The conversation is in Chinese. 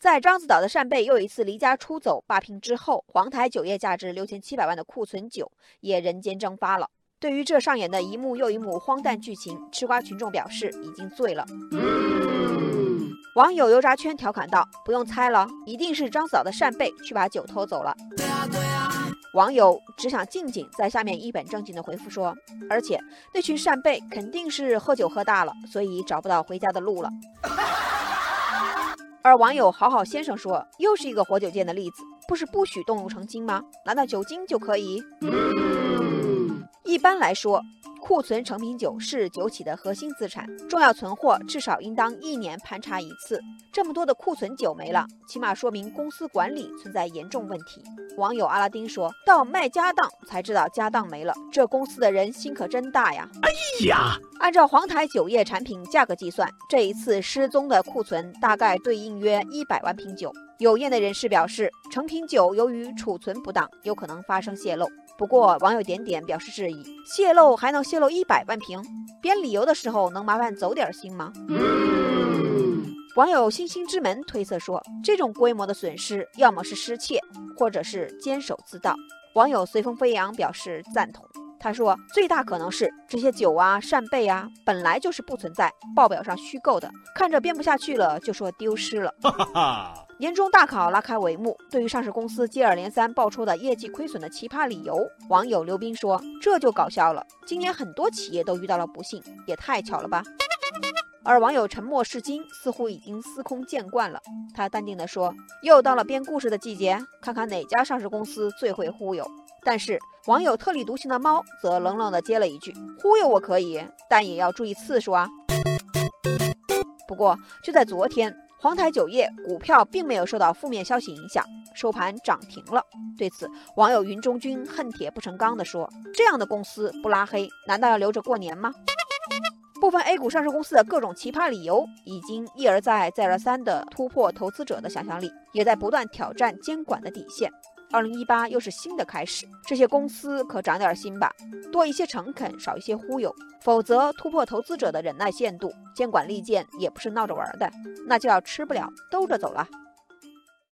在獐子岛的扇贝又一次离家出走霸屏之后，黄台酒业价值六千七百万的库存酒也人间蒸发了。对于这上演的一幕又一幕荒诞剧情，吃瓜群众表示已经醉了。网友油炸圈调侃道：“不用猜了，一定是獐子岛的扇贝去把酒偷走了。”网友只想静静在下面一本正经的回复说：“而且那群扇贝肯定是喝酒喝大了，所以找不到回家的路了。”而网友好好先生说：“又是一个活久见的例子，不是不许动物成精吗？难道酒精就可以？”一般来说，库存成品酒是酒企的核心资产，重要存货至少应当一年盘查一次。这么多的库存酒没了，起码说明公司管理存在严重问题。网友阿拉丁说到卖家当才知道家当没了，这公司的人心可真大呀！哎呀，按照黄台酒业产品价格计算，这一次失踪的库存大概对应约一百万瓶酒。有业内人士表示，成品酒由于储存不当，有可能发生泄漏。不过，网友点点表示质疑：泄露还能泄露一百万瓶？编理由的时候能麻烦走点心吗？网友星星之门推测说，这种规模的损失，要么是失窃，或者是监守自盗。网友随风飞扬表示赞同。他说，最大可能是这些酒啊、扇贝啊，本来就是不存在，报表上虚构的，看着编不下去了，就说丢失了。年终大考拉开帷幕，对于上市公司接二连三爆出的业绩亏损的奇葩理由，网友刘斌说：“这就搞笑了，今年很多企业都遇到了不幸，也太巧了吧。”而网友沉默是金似乎已经司空见惯了，他淡定地说：“又到了编故事的季节，看看哪家上市公司最会忽悠。”但是网友特立独行的猫则冷冷地接了一句：“忽悠我可以，但也要注意次数啊。”不过就在昨天，黄台酒业股票并没有受到负面消息影响，收盘涨停了。对此，网友云中君恨铁不成钢地说：“这样的公司不拉黑，难道要留着过年吗？”部分 A 股上市公司的各种奇葩理由，已经一而再、再而三地突破投资者的想象力，也在不断挑战监管的底线。二零一八又是新的开始，这些公司可长点心吧，多一些诚恳，少一些忽悠，否则突破投资者的忍耐限度，监管利剑也不是闹着玩的，那就要吃不了兜着走了。